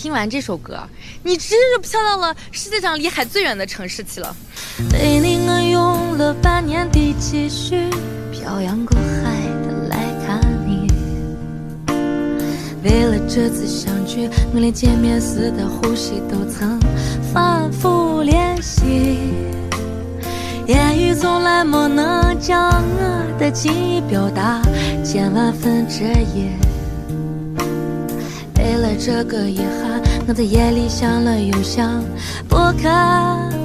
听完这首歌，你直接就飘到了世界上离海最远的城市去了。为你，我用了半年的积蓄，漂洋过海的来看你。为了这次相聚，我连见面时的呼吸都曾反复练习。言语从来没能将我的情意表达千万分之一。这个遗憾，我在夜里想了又想，不肯。